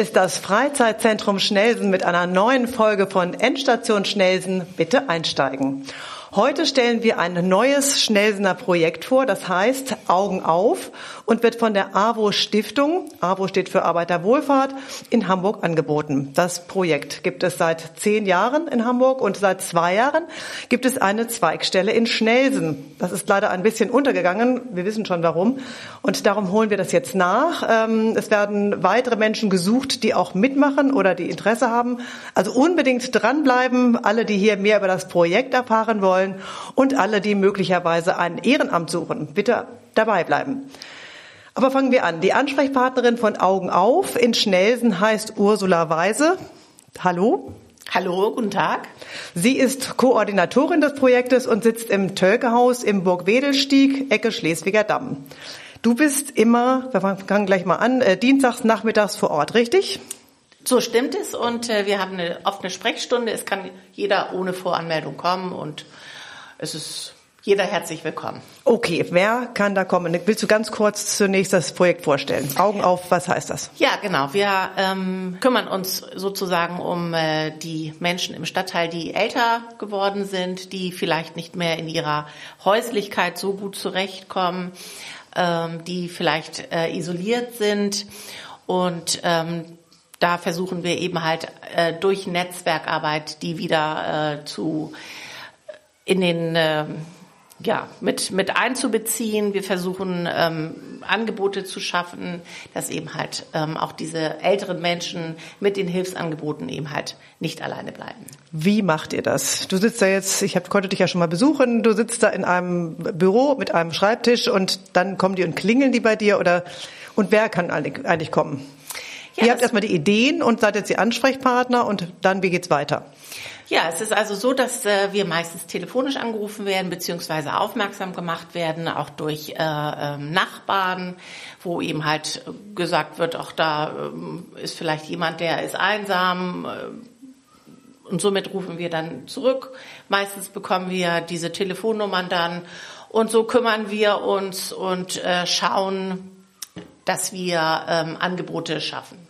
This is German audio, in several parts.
ist das Freizeitzentrum Schnelsen mit einer neuen Folge von Endstation Schnelsen. Bitte einsteigen. Heute stellen wir ein neues Schnellsener Projekt vor, das heißt Augen auf und wird von der AWO Stiftung, AWO steht für Arbeiterwohlfahrt, in Hamburg angeboten. Das Projekt gibt es seit zehn Jahren in Hamburg und seit zwei Jahren gibt es eine Zweigstelle in Schnelsen. Das ist leider ein bisschen untergegangen, wir wissen schon warum und darum holen wir das jetzt nach. Ähm, es werden weitere Menschen gesucht, die auch mitmachen oder die Interesse haben. Also unbedingt dranbleiben, alle, die hier mehr über das Projekt erfahren wollen wollen und alle, die möglicherweise ein Ehrenamt suchen. Bitte dabei bleiben. Aber fangen wir an. Die Ansprechpartnerin von Augen auf in Schnelsen heißt Ursula Weise. Hallo. Hallo, guten Tag. Sie ist Koordinatorin des Projektes und sitzt im Tölkehaus im Burgwedelstieg, Ecke Schleswiger Damm. Du bist immer, wir fangen gleich mal an, äh, dienstags nachmittags vor Ort, richtig? So stimmt es und äh, wir haben eine offene Sprechstunde. Es kann jeder ohne Voranmeldung kommen und es ist jeder herzlich willkommen. Okay, wer kann da kommen? Willst du ganz kurz zunächst das Projekt vorstellen? Augen auf, was heißt das? Ja, genau. Wir ähm, kümmern uns sozusagen um äh, die Menschen im Stadtteil, die älter geworden sind, die vielleicht nicht mehr in ihrer Häuslichkeit so gut zurechtkommen, ähm, die vielleicht äh, isoliert sind und ähm, da versuchen wir eben halt äh, durch Netzwerkarbeit die wieder äh, zu in den äh, ja, mit, mit einzubeziehen. Wir versuchen ähm, Angebote zu schaffen, dass eben halt ähm, auch diese älteren Menschen mit den Hilfsangeboten eben halt nicht alleine bleiben. Wie macht ihr das? Du sitzt da jetzt, ich hab, konnte dich ja schon mal besuchen, du sitzt da in einem Büro mit einem Schreibtisch und dann kommen die und klingeln die bei dir oder und wer kann eigentlich kommen? Ja, ihr habt erstmal die Ideen und seid jetzt die Ansprechpartner und dann wie geht's weiter? Ja, es ist also so, dass äh, wir meistens telefonisch angerufen werden beziehungsweise aufmerksam gemacht werden, auch durch äh, äh, Nachbarn, wo eben halt gesagt wird, auch da äh, ist vielleicht jemand, der ist einsam. Äh, und somit rufen wir dann zurück. Meistens bekommen wir diese Telefonnummern dann und so kümmern wir uns und äh, schauen, dass wir ähm, Angebote schaffen.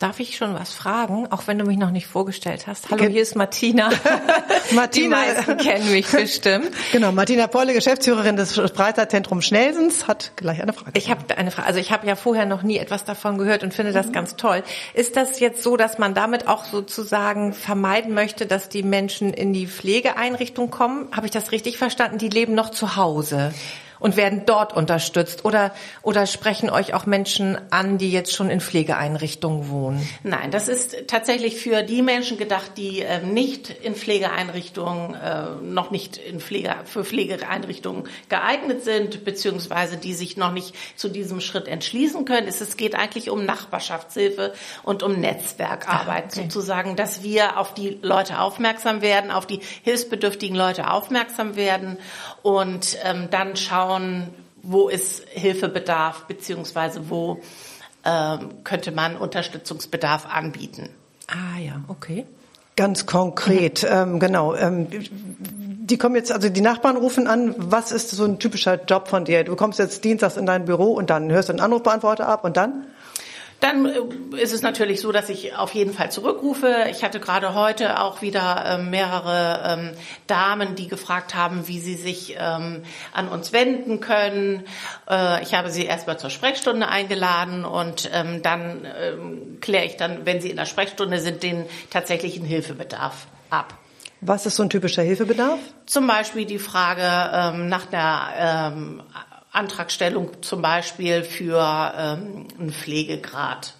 Darf ich schon was fragen, auch wenn du mich noch nicht vorgestellt hast? Hallo, hier ist Martina. Martina, die meisten kennen mich bestimmt. Genau, Martina Polle, Geschäftsführerin des Freizeitzentrums Schnelsens, hat gleich eine Frage. Ich habe eine Frage. Also ich habe ja vorher noch nie etwas davon gehört und finde das mhm. ganz toll. Ist das jetzt so, dass man damit auch sozusagen vermeiden möchte, dass die Menschen in die Pflegeeinrichtung kommen? Habe ich das richtig verstanden? Die leben noch zu Hause und werden dort unterstützt? Oder, oder sprechen euch auch Menschen an, die jetzt schon in Pflegeeinrichtungen wohnen? Nein, das ist tatsächlich für die Menschen gedacht, die äh, nicht in Pflegeeinrichtungen, äh, noch nicht in Pflege, für Pflegeeinrichtungen geeignet sind, beziehungsweise die sich noch nicht zu diesem Schritt entschließen können. Es, es geht eigentlich um Nachbarschaftshilfe und um Netzwerkarbeit ah, okay. sozusagen, dass wir auf die Leute aufmerksam werden, auf die hilfsbedürftigen Leute aufmerksam werden und ähm, dann schauen, wo ist Hilfebedarf beziehungsweise wo ähm, könnte man Unterstützungsbedarf anbieten. Ah ja, okay. Ganz konkret, mhm. ähm, genau. Ähm, die kommen jetzt, also die Nachbarn rufen an, was ist so ein typischer Job von dir? Du kommst jetzt dienstags in dein Büro und dann hörst du einen Anrufbeantworter ab und dann? Dann äh, ist es natürlich so, dass ich auf jeden Fall zurückrufe. Ich hatte gerade heute auch wieder ähm, mehrere ähm, Damen, die gefragt haben, wie sie sich ähm, an uns wenden können. Äh, ich habe sie erstmal zur Sprechstunde eingeladen und dann kläre ich dann, wenn sie in der Sprechstunde sind, den tatsächlichen Hilfebedarf ab. Was ist so ein typischer Hilfebedarf? Zum Beispiel die Frage nach der Antragstellung zum Beispiel für ähm, einen Pflegegrad.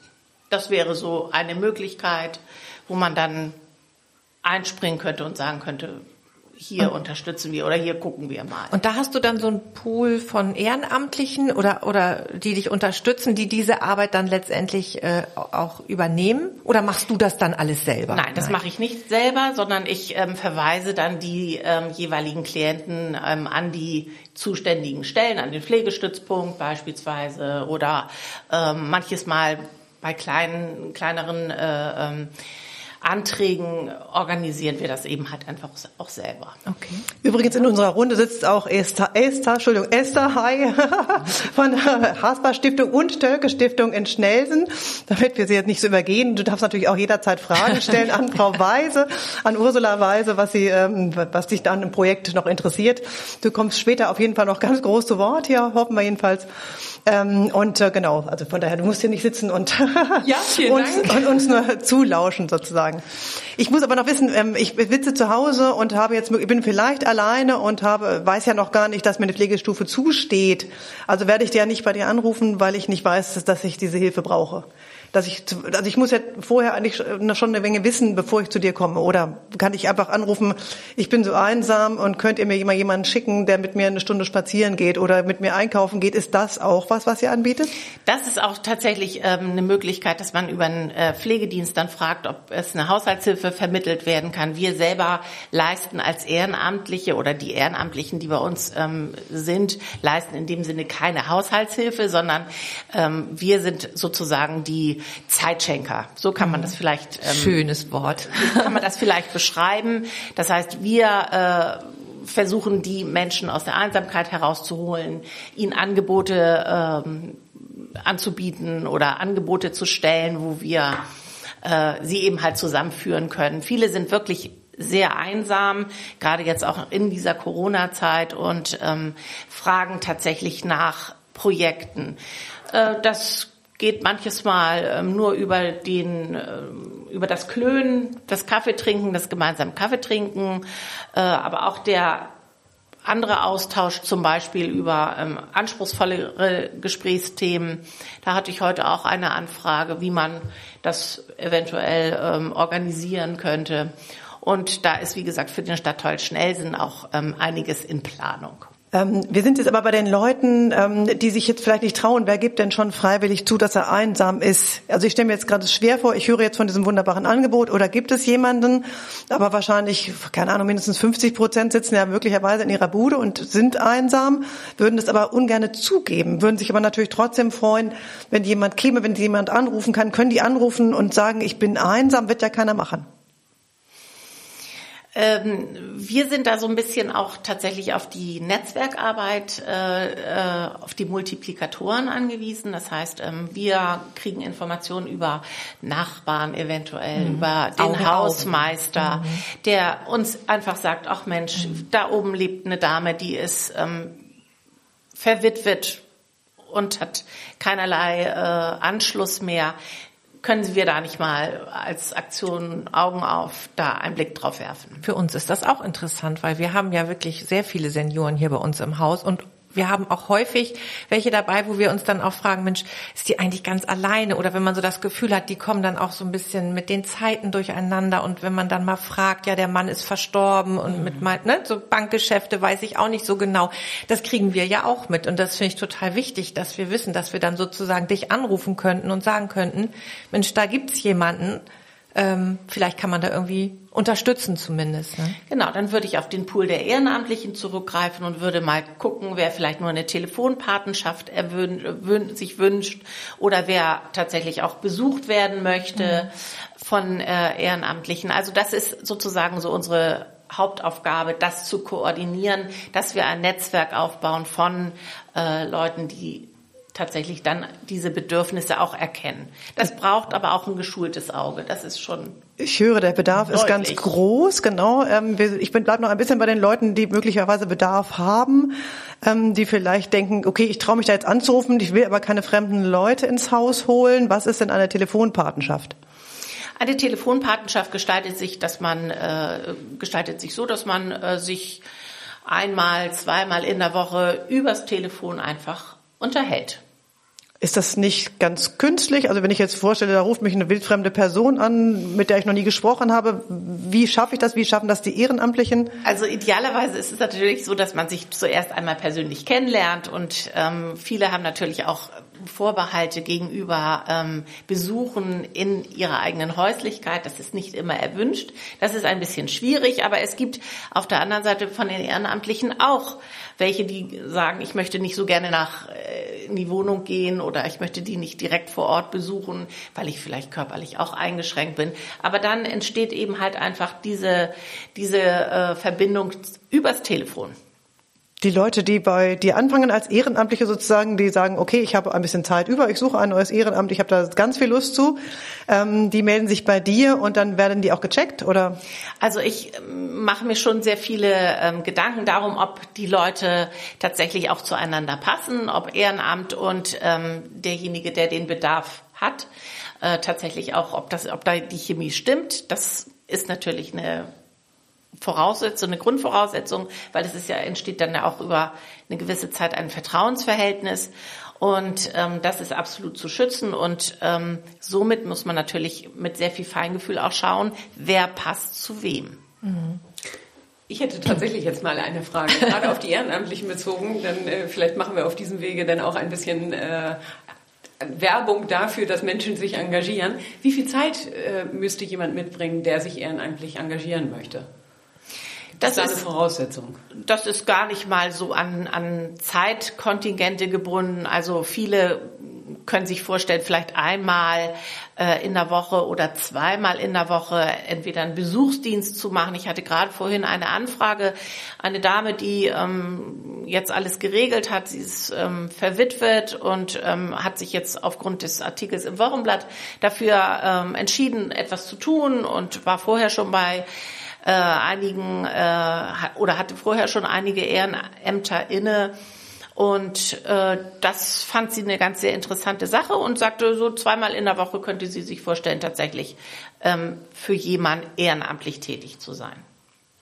Das wäre so eine Möglichkeit, wo man dann einspringen könnte und sagen könnte, hier unterstützen wir oder hier gucken wir mal. Und da hast du dann so einen Pool von Ehrenamtlichen oder oder die dich unterstützen, die diese Arbeit dann letztendlich äh, auch übernehmen? Oder machst du das dann alles selber? Nein, das mache ich nicht selber, sondern ich ähm, verweise dann die ähm, jeweiligen Klienten ähm, an die zuständigen Stellen, an den Pflegestützpunkt beispielsweise oder ähm, manches Mal bei kleinen kleineren äh, ähm, Anträgen organisieren wir das eben halt einfach auch selber. Okay. Übrigens in unserer Runde sitzt auch Esther, Esther, Entschuldigung, Esther Hai von der Hasper Stiftung und Tölke Stiftung in Schnelsen, damit wir sie jetzt nicht so übergehen. Du darfst natürlich auch jederzeit Fragen stellen an Frau Weise, an Ursula Weise, was sie, ähm, was dich dann im Projekt noch interessiert. Du kommst später auf jeden Fall noch ganz groß zu Wort hier, hoffen wir jedenfalls. Ähm, und äh, genau, also von daher, du musst hier nicht sitzen und, ja, uns, und uns nur zulauschen sozusagen. Ich muss aber noch wissen, ähm, ich sitze zu Hause und habe jetzt, ich bin vielleicht alleine und habe, weiß ja noch gar nicht, dass mir eine Pflegestufe zusteht. Also werde ich dir ja nicht bei dir anrufen, weil ich nicht weiß, dass ich diese Hilfe brauche dass ich, also ich muss ja vorher eigentlich schon eine Menge wissen, bevor ich zu dir komme. Oder kann ich einfach anrufen, ich bin so einsam und könnt ihr mir mal jemanden schicken, der mit mir eine Stunde spazieren geht oder mit mir einkaufen geht? Ist das auch was, was ihr anbietet? Das ist auch tatsächlich ähm, eine Möglichkeit, dass man über einen äh, Pflegedienst dann fragt, ob es eine Haushaltshilfe vermittelt werden kann. Wir selber leisten als Ehrenamtliche oder die Ehrenamtlichen, die bei uns ähm, sind, leisten in dem Sinne keine Haushaltshilfe, sondern ähm, wir sind sozusagen die Zeitschenker. So kann man das vielleicht. Ähm, Schönes Wort. kann man das vielleicht beschreiben. Das heißt, wir äh, versuchen die Menschen aus der Einsamkeit herauszuholen, ihnen Angebote ähm, anzubieten oder Angebote zu stellen, wo wir äh, sie eben halt zusammenführen können. Viele sind wirklich sehr einsam, gerade jetzt auch in dieser Corona-Zeit und ähm, fragen tatsächlich nach Projekten. Äh, das geht manches Mal ähm, nur über den ähm, über das Klönen, das Kaffeetrinken, das gemeinsame Kaffeetrinken, äh, aber auch der andere Austausch zum Beispiel über ähm, anspruchsvollere Gesprächsthemen. Da hatte ich heute auch eine Anfrage, wie man das eventuell ähm, organisieren könnte. Und da ist, wie gesagt, für den Stadtteil Schnellsen auch ähm, einiges in Planung. Ähm, wir sind jetzt aber bei den Leuten, ähm, die sich jetzt vielleicht nicht trauen. Wer gibt denn schon freiwillig zu, dass er einsam ist? Also ich stelle mir jetzt gerade schwer vor, ich höre jetzt von diesem wunderbaren Angebot oder gibt es jemanden, aber wahrscheinlich, keine Ahnung, mindestens 50 Prozent sitzen ja möglicherweise in ihrer Bude und sind einsam, würden das aber ungern zugeben, würden sich aber natürlich trotzdem freuen, wenn jemand käme, wenn jemand anrufen kann, können die anrufen und sagen, ich bin einsam, wird ja keiner machen. Ähm, wir sind da so ein bisschen auch tatsächlich auf die Netzwerkarbeit, äh, äh, auf die Multiplikatoren angewiesen. Das heißt, ähm, wir kriegen Informationen über Nachbarn eventuell, mhm. über den Auge Hausmeister, mhm. der uns einfach sagt, ach Mensch, mhm. da oben lebt eine Dame, die ist ähm, verwitwet und hat keinerlei äh, Anschluss mehr können wir da nicht mal als Aktion Augen auf da einen Blick drauf werfen? Für uns ist das auch interessant, weil wir haben ja wirklich sehr viele Senioren hier bei uns im Haus und wir haben auch häufig welche dabei, wo wir uns dann auch fragen, Mensch, ist die eigentlich ganz alleine? Oder wenn man so das Gefühl hat, die kommen dann auch so ein bisschen mit den Zeiten durcheinander. Und wenn man dann mal fragt, ja, der Mann ist verstorben und mhm. mit ne, so Bankgeschäfte weiß ich auch nicht so genau. Das kriegen wir ja auch mit. Und das finde ich total wichtig, dass wir wissen, dass wir dann sozusagen dich anrufen könnten und sagen könnten, Mensch, da gibt's jemanden, ähm, vielleicht kann man da irgendwie unterstützen zumindest. Ne? Genau, dann würde ich auf den Pool der Ehrenamtlichen zurückgreifen und würde mal gucken, wer vielleicht nur eine Telefonpatenschaft erwün sich wünscht oder wer tatsächlich auch besucht werden möchte mhm. von äh, Ehrenamtlichen. Also das ist sozusagen so unsere Hauptaufgabe, das zu koordinieren, dass wir ein Netzwerk aufbauen von äh, Leuten, die tatsächlich dann diese Bedürfnisse auch erkennen. Das braucht aber auch ein geschultes Auge. Das ist schon. Ich höre, der Bedarf deutlich. ist ganz groß, genau. Ähm, ich bin bleib noch ein bisschen bei den Leuten, die möglicherweise Bedarf haben, ähm, die vielleicht denken, okay, ich traue mich da jetzt anzurufen, ich will aber keine fremden Leute ins Haus holen. Was ist denn eine Telefonpatenschaft? Eine Telefonpatenschaft gestaltet sich, dass man äh, gestaltet sich so, dass man äh, sich einmal, zweimal in der Woche übers Telefon einfach unterhält. Ist das nicht ganz künstlich? Also wenn ich jetzt vorstelle, da ruft mich eine wildfremde Person an, mit der ich noch nie gesprochen habe, wie schaffe ich das? Wie schaffen das die Ehrenamtlichen? Also idealerweise ist es natürlich so, dass man sich zuerst einmal persönlich kennenlernt und ähm, viele haben natürlich auch Vorbehalte gegenüber ähm, Besuchen in ihrer eigenen Häuslichkeit. Das ist nicht immer erwünscht. Das ist ein bisschen schwierig, aber es gibt auf der anderen Seite von den Ehrenamtlichen auch welche, die sagen, ich möchte nicht so gerne nach äh, in die Wohnung gehen oder ich möchte die nicht direkt vor Ort besuchen, weil ich vielleicht körperlich auch eingeschränkt bin. Aber dann entsteht eben halt einfach diese diese äh, Verbindung übers Telefon die Leute, die bei dir anfangen als Ehrenamtliche sozusagen, die sagen, okay, ich habe ein bisschen Zeit über, ich suche ein neues Ehrenamt, ich habe da ganz viel Lust zu, ähm, die melden sich bei dir und dann werden die auch gecheckt, oder? Also ich ähm, mache mir schon sehr viele ähm, Gedanken darum, ob die Leute tatsächlich auch zueinander passen, ob Ehrenamt und ähm, derjenige, der den Bedarf hat, äh, tatsächlich auch, ob das, ob da die Chemie stimmt. Das ist natürlich eine Voraussetzung, eine Grundvoraussetzung, weil es ist ja entsteht dann ja auch über eine gewisse Zeit ein Vertrauensverhältnis und ähm, das ist absolut zu schützen und ähm, somit muss man natürlich mit sehr viel Feingefühl auch schauen, wer passt zu wem. Ich hätte tatsächlich jetzt mal eine Frage, gerade auf die Ehrenamtlichen bezogen. Dann äh, vielleicht machen wir auf diesem Wege dann auch ein bisschen äh, Werbung dafür, dass Menschen sich engagieren. Wie viel Zeit äh, müsste jemand mitbringen, der sich ehrenamtlich engagieren möchte? Das, das ist eine Voraussetzung. Das ist gar nicht mal so an, an Zeitkontingente gebunden. Also viele können sich vorstellen, vielleicht einmal äh, in der Woche oder zweimal in der Woche entweder einen Besuchsdienst zu machen. Ich hatte gerade vorhin eine Anfrage, eine Dame, die ähm, jetzt alles geregelt hat. Sie ist ähm, verwitwet und ähm, hat sich jetzt aufgrund des Artikels im Wochenblatt dafür ähm, entschieden, etwas zu tun und war vorher schon bei äh, einigen äh, oder hatte vorher schon einige Ehrenämter inne. Und äh, das fand sie eine ganz sehr interessante Sache und sagte, so zweimal in der Woche könnte sie sich vorstellen, tatsächlich ähm, für jemanden ehrenamtlich tätig zu sein.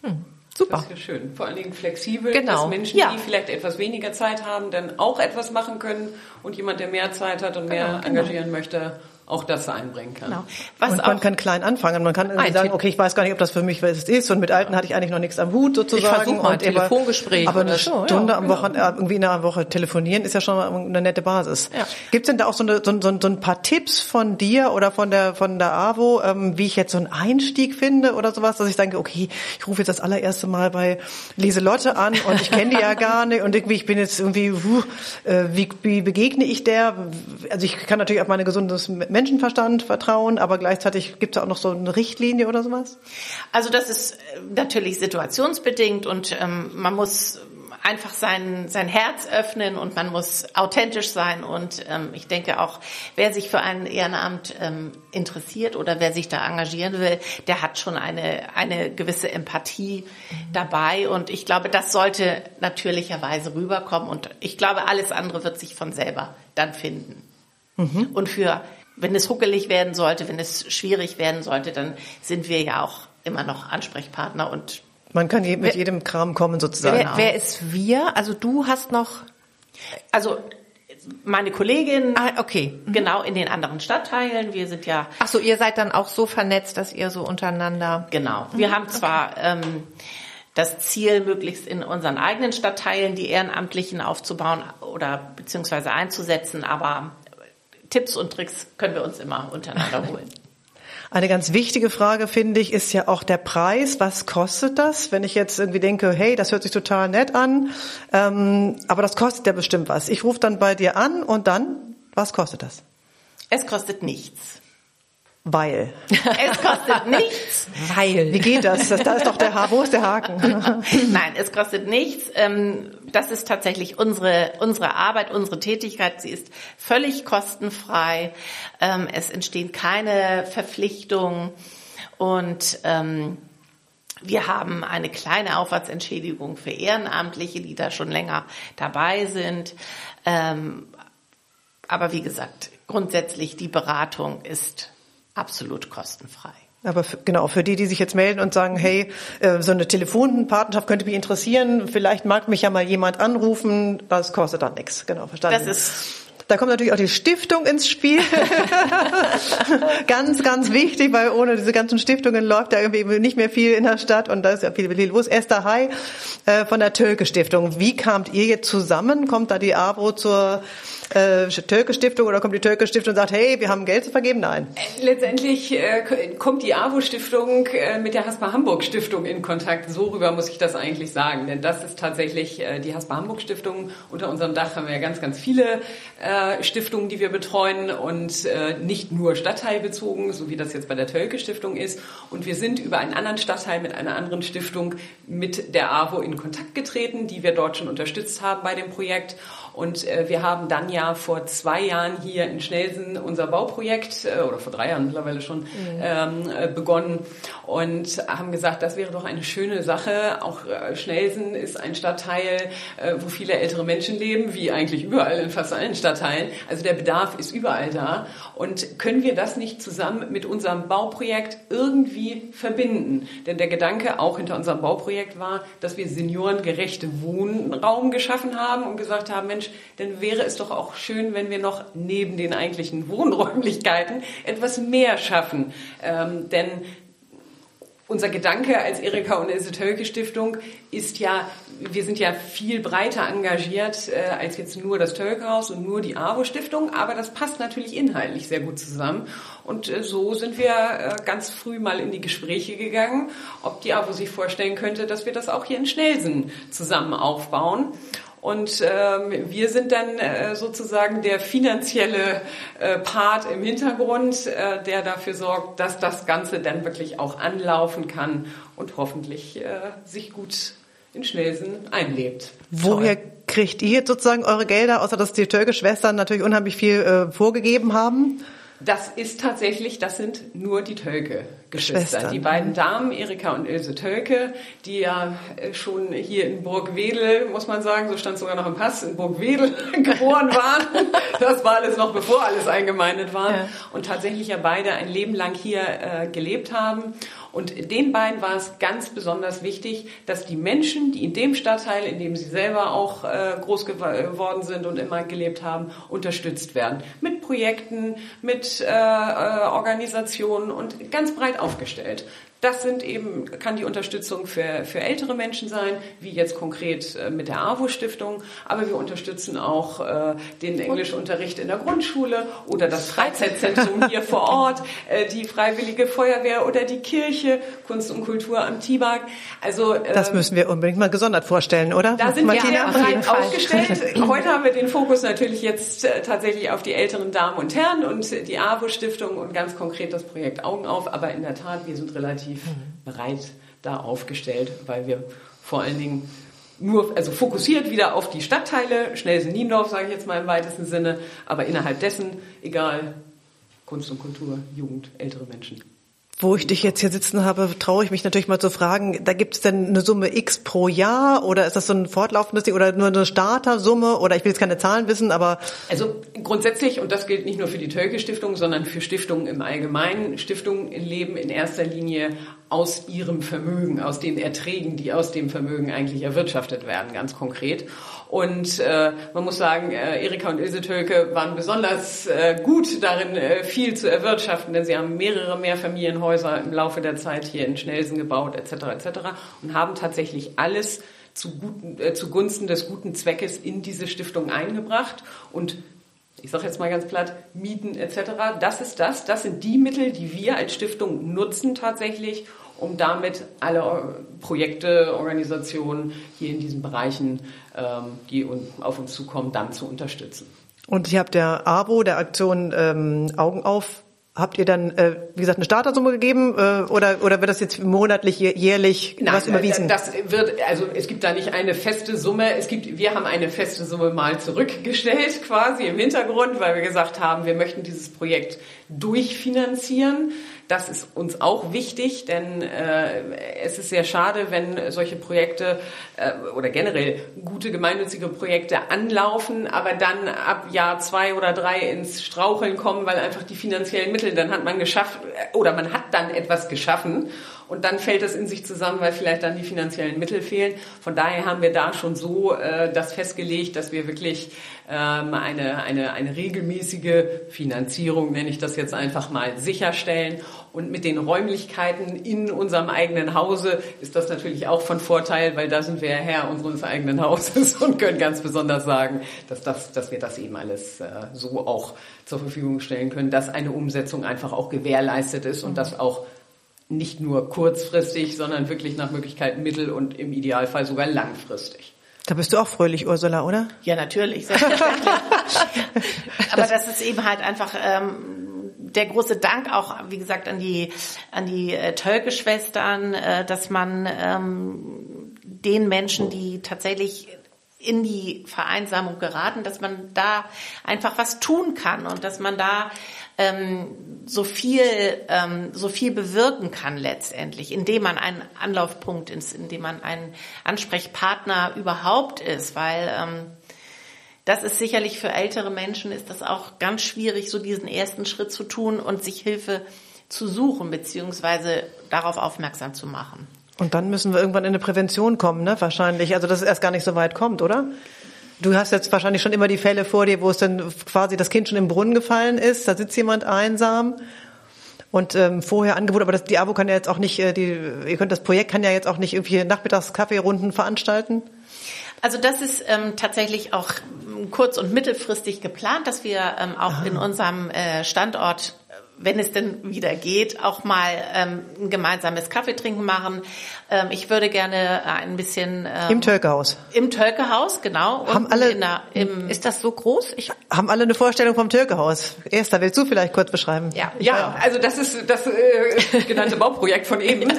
Hm. Super. Das ist ja schön. Vor allen Dingen flexibel, genau. dass Menschen, ja. die vielleicht etwas weniger Zeit haben, dann auch etwas machen können und jemand, der mehr Zeit hat und mehr genau, genau. engagieren möchte, auch das einbringen kann. Genau. Was und man kann klein anfangen. Man kann irgendwie sagen, okay, ich weiß gar nicht, ob das für mich was ist. Und mit Alten hatte ich eigentlich noch nichts am Hut sozusagen. Ich mal ein Telefongespräch. Aber eine Stunde ja, am genau. Wochenende, irgendwie in einer Woche telefonieren ist ja schon mal eine nette Basis. Ja. Gibt es denn da auch so, eine, so, so, ein paar Tipps von dir oder von der von der AWO, ähm, wie ich jetzt so einen Einstieg finde oder sowas, dass ich denke, okay, ich rufe jetzt das allererste Mal bei Lieselotte an und ich kenne die ja gar nicht und irgendwie ich bin jetzt irgendwie, uh, wie, wie begegne ich der? Also ich kann natürlich auf meine gesundes Menschenverstand vertrauen, aber gleichzeitig gibt es auch noch so eine Richtlinie oder sowas? Also das ist äh, natürlich situationsbedingt und ähm, man muss einfach sein, sein Herz öffnen und man muss authentisch sein. Und ähm, ich denke auch, wer sich für ein Ehrenamt ähm, interessiert oder wer sich da engagieren will, der hat schon eine, eine gewisse Empathie mhm. dabei. Und ich glaube, das sollte natürlicherweise rüberkommen. Und ich glaube, alles andere wird sich von selber dann finden. Mhm. Und für wenn es huckelig werden sollte, wenn es schwierig werden sollte, dann sind wir ja auch immer noch Ansprechpartner und man kann mit jedem Kram kommen sozusagen. Wer, wer ist wir? Also du hast noch, also meine Kollegin, ah, okay, mhm. genau in den anderen Stadtteilen. Wir sind ja. Ach so, ihr seid dann auch so vernetzt, dass ihr so untereinander. Genau. Wir mhm. haben zwar ähm, das Ziel, möglichst in unseren eigenen Stadtteilen die Ehrenamtlichen aufzubauen oder beziehungsweise einzusetzen, aber Tipps und Tricks können wir uns immer untereinander holen. Eine ganz wichtige Frage, finde ich, ist ja auch der Preis. Was kostet das? Wenn ich jetzt irgendwie denke, hey, das hört sich total nett an, ähm, aber das kostet ja bestimmt was. Ich rufe dann bei dir an und dann, was kostet das? Es kostet nichts. Weil. Es kostet nichts. Weil. Wie geht das? Da ist doch der Haar. Wo ist der Haken? Nein, es kostet nichts. Ähm, das ist tatsächlich unsere, unsere Arbeit, unsere Tätigkeit. Sie ist völlig kostenfrei. Ähm, es entstehen keine Verpflichtungen und, ähm, wir haben eine kleine Aufwandsentschädigung für Ehrenamtliche, die da schon länger dabei sind. aber wie gesagt, grundsätzlich die Beratung ist absolut kostenfrei. Aber für, genau, für die, die sich jetzt melden und sagen, hey, äh, so eine Telefonpartnerschaft könnte mich interessieren, vielleicht mag mich ja mal jemand anrufen, das kostet dann nichts. Genau, verstanden. Das ist Da kommt natürlich auch die Stiftung ins Spiel. ganz, ganz wichtig, weil ohne diese ganzen Stiftungen läuft da irgendwie nicht mehr viel in der Stadt und da ist ja viel, viel los. Esther Hai äh, von der Tölke Stiftung. Wie kamt ihr jetzt zusammen? Kommt da die AWO zur äh, Tölke Stiftung oder kommt die Tölke Stiftung und sagt, hey, wir haben Geld zu vergeben? Nein. Letztendlich äh, kommt die AWO Stiftung äh, mit der Haspa Hamburg Stiftung in Kontakt. So rüber muss ich das eigentlich sagen, denn das ist tatsächlich äh, die Haspa Hamburg Stiftung. Unter unserem Dach haben wir ja ganz, ganz viele äh, Stiftungen, die wir betreuen und äh, nicht nur stadtteilbezogen, so wie das jetzt bei der Tölke Stiftung ist. Und wir sind über einen anderen Stadtteil mit einer anderen Stiftung mit der AWO in Kontakt getreten, die wir dort schon unterstützt haben bei dem Projekt. Und äh, wir haben dann ja vor zwei Jahren hier in Schnelsen unser Bauprojekt, äh, oder vor drei Jahren mittlerweile schon, mhm. ähm, äh, begonnen und haben gesagt, das wäre doch eine schöne Sache. Auch äh, Schnelsen ist ein Stadtteil, äh, wo viele ältere Menschen leben, wie eigentlich überall in fast allen Stadtteilen. Also der Bedarf ist überall da. Und können wir das nicht zusammen mit unserem Bauprojekt irgendwie verbinden? Denn der Gedanke auch hinter unserem Bauprojekt war, dass wir seniorengerechte Wohnraum geschaffen haben und gesagt haben, Mensch, dann wäre es doch auch schön, wenn wir noch neben den eigentlichen Wohnräumlichkeiten etwas mehr schaffen. Ähm, denn unser Gedanke als Erika und Ilse Tölke Stiftung ist ja, wir sind ja viel breiter engagiert äh, als jetzt nur das Tölke-Haus und nur die AWO Stiftung, aber das passt natürlich inhaltlich sehr gut zusammen. Und äh, so sind wir äh, ganz früh mal in die Gespräche gegangen, ob die AWO sich vorstellen könnte, dass wir das auch hier in Schnelsen zusammen aufbauen. Und ähm, wir sind dann äh, sozusagen der finanzielle äh, Part im Hintergrund, äh, der dafür sorgt, dass das Ganze dann wirklich auch anlaufen kann und hoffentlich äh, sich gut in Schnelsen einlebt. Woher Toll. kriegt ihr jetzt sozusagen eure Gelder, außer dass die Türke-Schwestern natürlich unheimlich viel äh, vorgegeben haben? Das ist tatsächlich, das sind nur die Tölke-Geschwister. Die beiden Damen, Erika und Ilse Tölke, die ja äh, schon hier in Burgwedel, muss man sagen, so stand sogar noch im Pass, in Burgwedel geboren waren. Das war alles noch bevor alles eingemeindet war. Ja. Und tatsächlich ja beide ein Leben lang hier äh, gelebt haben. Und den beiden war es ganz besonders wichtig, dass die Menschen, die in dem Stadtteil, in dem sie selber auch äh, groß geworden sind und immer gelebt haben, unterstützt werden. Mit Projekten, mit äh, äh Organisationen und ganz breit aufgestellt. Das sind eben, kann die Unterstützung für, für ältere Menschen sein, wie jetzt konkret äh, mit der AWO-Stiftung. Aber wir unterstützen auch äh, den Englischunterricht in der Grundschule oder das Freizeitzentrum hier vor Ort, äh, die Freiwillige Feuerwehr oder die Kirche, Kunst und Kultur am Tibak. Also ähm, Das müssen wir unbedingt mal gesondert vorstellen, oder? Da sind Martina? wir breit aufgestellt. Heute haben wir den Fokus natürlich jetzt äh, tatsächlich auf die älteren Damen und Herren und die AWO-Stiftung und ganz konkret das Projekt Augen auf. Aber in der Tat, wir sind relativ relativ breit da aufgestellt, weil wir vor allen Dingen nur, also fokussiert wieder auf die Stadtteile, Schnelsen-Niendorf, sage ich jetzt mal im weitesten Sinne, aber innerhalb dessen, egal, Kunst und Kultur, Jugend, ältere Menschen. Wo ich dich jetzt hier sitzen habe, traue ich mich natürlich mal zu fragen, da gibt es denn eine Summe X pro Jahr oder ist das so ein fortlaufendes Ding oder nur eine Startersumme oder ich will jetzt keine Zahlen wissen, aber... Also grundsätzlich, und das gilt nicht nur für die Tölke Stiftung, sondern für Stiftungen im Allgemeinen, Stiftungen leben in erster Linie aus ihrem Vermögen, aus den Erträgen, die aus dem Vermögen eigentlich erwirtschaftet werden, ganz konkret. Und äh, man muss sagen, äh, Erika und Ilse Tölke waren besonders äh, gut darin, äh, viel zu erwirtschaften, denn sie haben mehrere Mehrfamilienhäuser im Laufe der Zeit hier in Schnelsen gebaut, etc. etc. und haben tatsächlich alles zu guten, äh, zugunsten des guten Zweckes in diese Stiftung eingebracht und ich sage jetzt mal ganz platt, Mieten etc. Das ist das, das sind die Mittel, die wir als Stiftung nutzen tatsächlich, um damit alle Projekte, Organisationen hier in diesen Bereichen, ähm, die auf uns zukommen, dann zu unterstützen. Und ihr habt der AWO, der Aktion ähm, Augen auf, Habt ihr dann, äh, wie gesagt, eine Startersumme gegeben äh, oder, oder wird das jetzt monatlich, jährlich Nein, was überwiesen? Das wird, also es gibt da nicht eine feste Summe. Es gibt, wir haben eine feste Summe mal zurückgestellt quasi im Hintergrund, weil wir gesagt haben, wir möchten dieses Projekt durchfinanzieren. Das ist uns auch wichtig, denn äh, es ist sehr schade, wenn solche Projekte äh, oder generell gute gemeinnützige Projekte anlaufen, aber dann ab Jahr zwei oder drei ins Straucheln kommen, weil einfach die finanziellen Mittel, dann hat man geschafft äh, oder man hat dann etwas geschaffen und dann fällt das in sich zusammen, weil vielleicht dann die finanziellen Mittel fehlen. Von daher haben wir da schon so äh, das festgelegt, dass wir wirklich ähm, eine, eine, eine regelmäßige Finanzierung, nenne ich das jetzt einfach mal, sicherstellen. Und mit den Räumlichkeiten in unserem eigenen Hause ist das natürlich auch von Vorteil, weil da sind wir Herr unseres eigenen Hauses und können ganz besonders sagen, dass, das, dass wir das eben alles äh, so auch zur Verfügung stellen können, dass eine Umsetzung einfach auch gewährleistet ist und das auch nicht nur kurzfristig, sondern wirklich nach Möglichkeit mittel- und im Idealfall sogar langfristig. Da bist du auch fröhlich, Ursula, oder? Ja, natürlich. selbstverständlich. Aber das ist eben halt einfach ähm, der große Dank auch, wie gesagt, an die an die äh, Tölke-Schwestern, äh, dass man ähm, den Menschen, die tatsächlich in die Vereinsamung geraten, dass man da einfach was tun kann und dass man da ähm, so viel ähm, so viel bewirken kann letztendlich, indem man ein Anlaufpunkt ist, indem man ein Ansprechpartner überhaupt ist, weil ähm, das ist sicherlich für ältere Menschen ist das auch ganz schwierig, so diesen ersten Schritt zu tun und sich Hilfe zu suchen beziehungsweise darauf aufmerksam zu machen. Und dann müssen wir irgendwann in eine Prävention kommen, ne? Wahrscheinlich. Also dass es erst gar nicht so weit kommt, oder? Du hast jetzt wahrscheinlich schon immer die Fälle vor dir, wo es dann quasi das Kind schon im Brunnen gefallen ist, da sitzt jemand einsam und ähm, vorher Angebot, aber das, die AWO kann ja jetzt auch nicht, äh, die, ihr könnt das Projekt kann ja jetzt auch nicht irgendwie nachmittags Kaffeerunden veranstalten. Also das ist ähm, tatsächlich auch kurz- und mittelfristig geplant, dass wir ähm, auch Aha. in unserem äh, Standort wenn es denn wieder geht, auch mal ähm, ein gemeinsames Kaffeetrinken machen. Ähm, ich würde gerne ein bisschen ähm, im Tölkehaus. Im Tölkehaus, genau. Haben alle? Der, im, ist das so groß? Ich, haben alle eine Vorstellung vom Tölkehaus? Erster, willst du vielleicht kurz beschreiben? Ja, ja. Also das ist das äh, genannte Bauprojekt von eben, äh,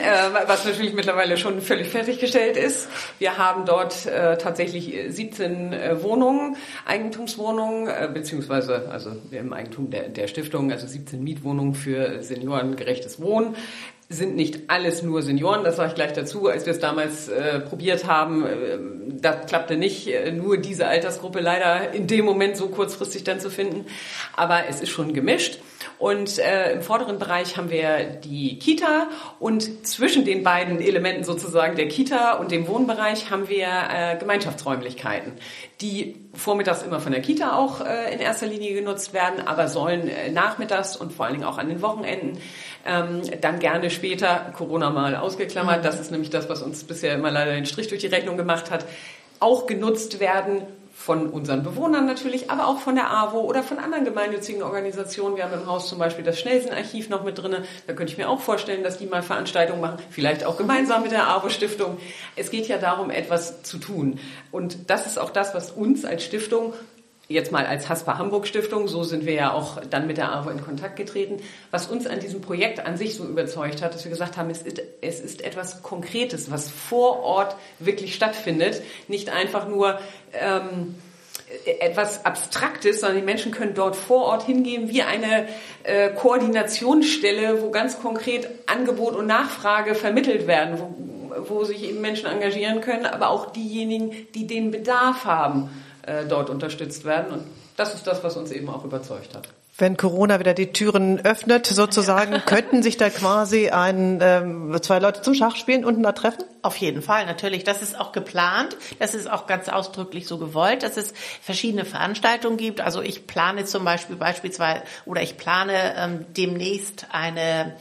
was natürlich mittlerweile schon völlig fertiggestellt ist. Wir haben dort äh, tatsächlich 17 äh, Wohnungen, Eigentumswohnungen, äh, beziehungsweise also im Eigentum der, der Stiftung, also 17 Mietwohnungen Wohnungen für seniorengerechtes Wohnen sind nicht alles nur Senioren, das sage ich gleich dazu. Als wir es damals äh, probiert haben, äh, das klappte nicht, äh, nur diese Altersgruppe leider in dem Moment so kurzfristig dann zu finden. Aber es ist schon gemischt. Und äh, im vorderen Bereich haben wir die Kita und zwischen den beiden Elementen sozusagen der Kita und dem Wohnbereich haben wir äh, Gemeinschaftsräumlichkeiten, die vormittags immer von der Kita auch äh, in erster Linie genutzt werden, aber sollen äh, nachmittags und vor allen Dingen auch an den Wochenenden ähm, dann gerne später, Corona mal ausgeklammert, mhm. das ist nämlich das, was uns bisher immer leider den Strich durch die Rechnung gemacht hat, auch genutzt werden von unseren Bewohnern natürlich, aber auch von der AWO oder von anderen gemeinnützigen Organisationen. Wir haben im Haus zum Beispiel das Schnellsen-Archiv noch mit drinne. Da könnte ich mir auch vorstellen, dass die mal Veranstaltungen machen, vielleicht auch gemeinsam mit der AWO-Stiftung. Es geht ja darum, etwas zu tun. Und das ist auch das, was uns als Stiftung jetzt mal als Haspa Hamburg Stiftung, so sind wir ja auch dann mit der AWO in Kontakt getreten, was uns an diesem Projekt an sich so überzeugt hat, dass wir gesagt haben, es ist, es ist etwas Konkretes, was vor Ort wirklich stattfindet, nicht einfach nur ähm, etwas Abstraktes, sondern die Menschen können dort vor Ort hingehen, wie eine äh, Koordinationsstelle, wo ganz konkret Angebot und Nachfrage vermittelt werden, wo, wo sich eben Menschen engagieren können, aber auch diejenigen, die den Bedarf haben äh, dort unterstützt werden. Und das ist das, was uns eben auch überzeugt hat. Wenn Corona wieder die Türen öffnet, sozusagen, könnten sich da quasi ein, ähm, zwei Leute zum Schachspielen unten da treffen? Auf jeden Fall, natürlich. Das ist auch geplant. Das ist auch ganz ausdrücklich so gewollt, dass es verschiedene Veranstaltungen gibt. Also ich plane zum Beispiel beispielsweise oder ich plane ähm, demnächst eine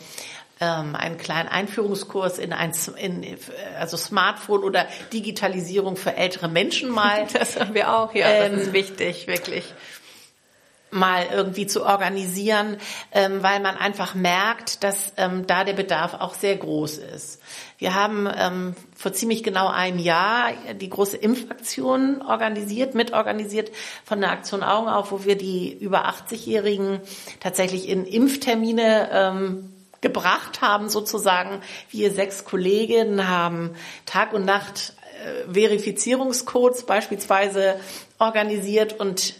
ähm, einen kleinen Einführungskurs in ein in, also Smartphone oder Digitalisierung für ältere Menschen mal. Das haben wir auch, ja. Ähm, das ist wichtig, wirklich mal irgendwie zu organisieren, ähm, weil man einfach merkt, dass ähm, da der Bedarf auch sehr groß ist. Wir haben ähm, vor ziemlich genau einem Jahr die große Impfaktion organisiert, mitorganisiert von der Aktion Augen auf, wo wir die über 80-Jährigen tatsächlich in Impftermine ähm, gebracht haben sozusagen. Wir sechs Kolleginnen haben Tag und Nacht äh, Verifizierungscodes beispielsweise organisiert und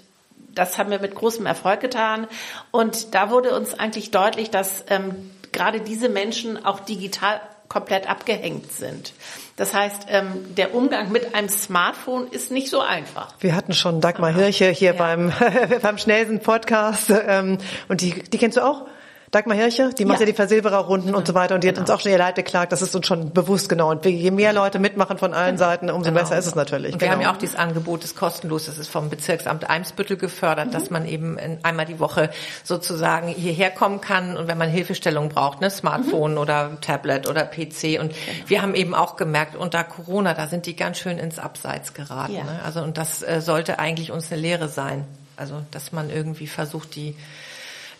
das haben wir mit großem Erfolg getan. Und da wurde uns eigentlich deutlich, dass ähm, gerade diese Menschen auch digital komplett abgehängt sind. Das heißt, ähm, der Umgang mit einem Smartphone ist nicht so einfach. Wir hatten schon Dagmar Hirche hier ja. beim, beim schnellsten Podcast ähm, und die, die kennst du auch? Dagmar Hirche, die macht ja, Ja. die Versilbererrunden und so weiter und die hat Genau. uns auch schon ihr Leid geklagt. Das ist uns schon bewusst genau. Und je mehr Leute mitmachen von allen Seiten, umso Genau. besser ist es natürlich. Und wir haben Genau. ja auch dieses Angebot, das ist kostenlos, das ist vom Bezirksamt Eimsbüttel gefördert, dass man eben in, einmal die Woche sozusagen hierher kommen kann und wenn man Hilfestellung braucht, ne, Smartphone oder Tablet oder PC. Und wir haben eben auch gemerkt, unter Corona, da sind die ganz schön ins Abseits geraten. Ja. Ne? Also und das äh, sollte eigentlich uns eine Lehre sein. Also dass man irgendwie versucht, die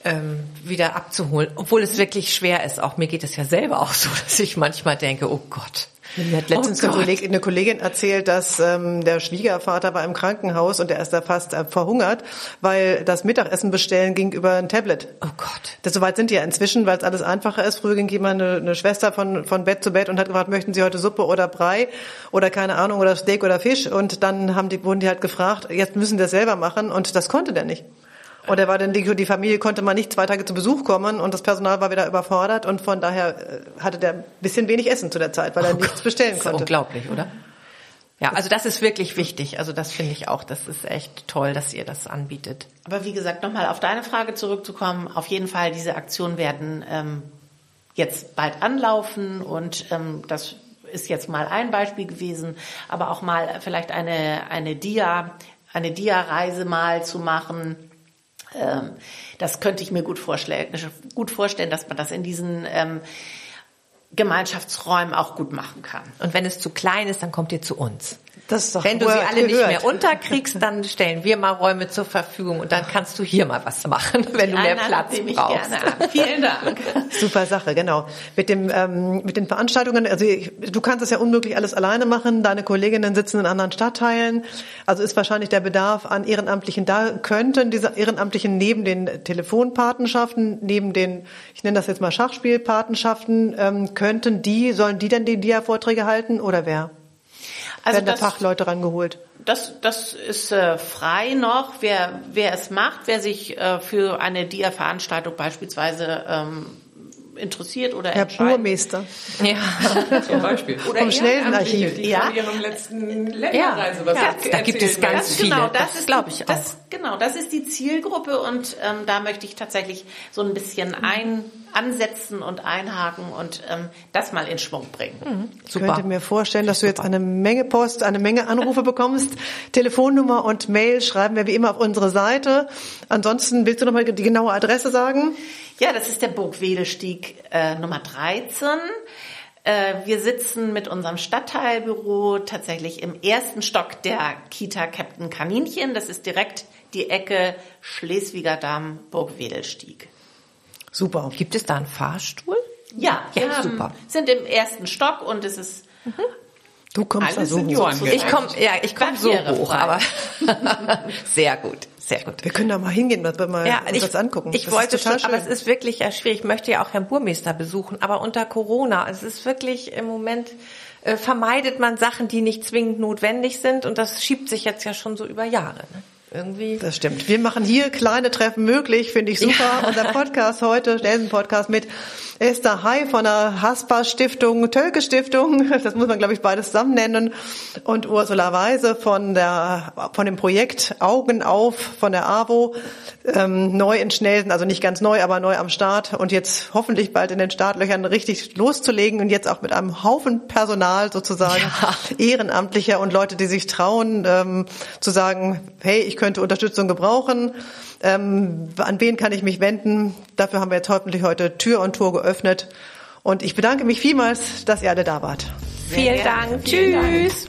ähm, wieder abzuholen, obwohl es wirklich schwer ist. Auch mir geht es ja selber auch so, dass ich manchmal denke, oh Gott. Mir hat letztens Oh eine. Kollegin, erzählt, dass ähm, der Schwiegervater war im Krankenhaus und er ist da fast äh, verhungert, weil das Mittagessen bestellen ging über ein Tablet. Oh Gott. Das, soweit sind die ja inzwischen, weil es alles einfacher ist. Früher ging jemand eine, eine Schwester von, von Bett zu Bett und hat gefragt, möchten Sie heute Suppe oder Brei oder keine Ahnung oder Steak oder Fisch? Und dann haben die, wurden die halt gefragt, jetzt müssen die das selber machen und das konnte der nicht. Und er war dann, die, Familie konnte mal nicht zwei Tage zu Besuch kommen und das Personal war wieder überfordert und von daher äh, hatte der ein bisschen wenig Essen zu der Zeit, weil er nichts bestellen Das ist konnte. unglaublich, oder? Ja, also das ist wirklich wichtig. Also das finde ich auch. Das ist echt toll, dass ihr das anbietet. Aber wie gesagt, nochmal auf deine Frage zurückzukommen, auf jeden Fall, diese Aktionen werden ähm, jetzt bald anlaufen und ähm, das ist jetzt mal ein Beispiel gewesen, aber auch mal vielleicht eine, eine Dia, eine Dia-Reise mal zu machen. Ähm, das könnte ich mir gut vorstellen, gut vorstellen, dass man das in diesen ähm, Gemeinschaftsräumen auch gut machen kann. Und wenn es zu klein ist, dann kommt ihr zu uns. Das ist doch Wenn du sie gehört, alle nicht gehört. mehr unterkriegst, dann stellen wir mal Räume zur Verfügung und dann kannst du hier mal was machen, wenn du mehr Platz nehme ich brauchst. Vielen Dank. Super Sache, genau. Mit dem ähm, mit den Veranstaltungen, also ich, du kannst es ja unmöglich alles alleine machen. Deine Kolleginnen sitzen in anderen Stadtteilen, also ist wahrscheinlich der Bedarf an Ehrenamtlichen da. Könnten diese Ehrenamtlichen neben den Telefonpatenschaften, neben den, ich nenne das jetzt mal Schachspielpatenschaften, ähm, könnten die, sollen die dann die Dia-Vorträge halten oder wer? Also Werden da das- Fachleute rangeholt? Das, das ist äh, frei noch, wer, wer es macht, wer sich äh, für eine DIA-Veranstaltung beispielsweise ähm, interessiert oder Herr entscheidet. Burmeister. Ja. Zum Beispiel. Oder Vom Schnellenarchiv. Die Ja. von ihrem letzten Länderreise was Ja, da gibt es ganz Das, viele. genau, das, Das ist glaube die- ich das, Genau, das ist die Zielgruppe und ähm, da möchte ich tatsächlich so ein bisschen ein, ansetzen und einhaken und ähm, das mal in Schwung bringen. Ich könnte mir vorstellen, dass du jetzt eine Menge Post, eine Menge Anrufe bekommst. Telefonnummer und Mail schreiben wir wie immer auf unsere Seite. Ansonsten willst du noch mal die genaue Adresse sagen? Ja, das ist der Burgwedelstieg äh, Nummer 13. Äh, wir sitzen mit unserem Stadtteilbüro tatsächlich im ersten Stock der Kita Captain Kaninchen. Das ist direkt die Ecke Schleswiger Damm Burgwedelstieg. Super. Gibt es da einen Fahrstuhl? Ja, wir Ja, haben, super. sind im ersten Stock und es ist Du kommst Alle da so hoch. Ich komme, ja, ich komme so hoch, aber sehr gut, sehr gut. Wir können da mal hingehen, dass wir mal Ja, uns ich, das angucken. ich das wollte schon, aber schön. es ist wirklich ja schwierig. Ich möchte ja auch Herrn Burmeister besuchen, aber unter Corona, es ist wirklich im Moment äh, vermeidet man Sachen, die nicht zwingend notwendig sind und das schiebt sich jetzt ja schon so über Jahre. Ne? Irgendwie. Das stimmt. Wir machen hier kleine Treffen möglich, finde ich super. Unser Podcast heute, Stelzen-Podcast mit Esther Hai von der Haspa Stiftung, Tölke Stiftung, das muss man glaube ich beides zusammen nennen, und Ursula Weise von der, von dem Projekt Augen auf von der AWO, ähm, neu in Schnelsen, also nicht ganz neu, aber neu am Start und jetzt hoffentlich bald in den Startlöchern richtig loszulegen und jetzt auch mit einem Haufen Personal sozusagen, Ehrenamtlicher und Leute, die sich trauen, ähm, zu sagen, hey, ich könnte Unterstützung gebrauchen. Ähm, an wen kann ich mich wenden? Dafür haben wir jetzt hoffentlich heute Tür und Tor geöffnet. Und ich bedanke mich vielmals, dass ihr alle da wart. Vielen gerne. Dank. Vielen Dank. Tschüss.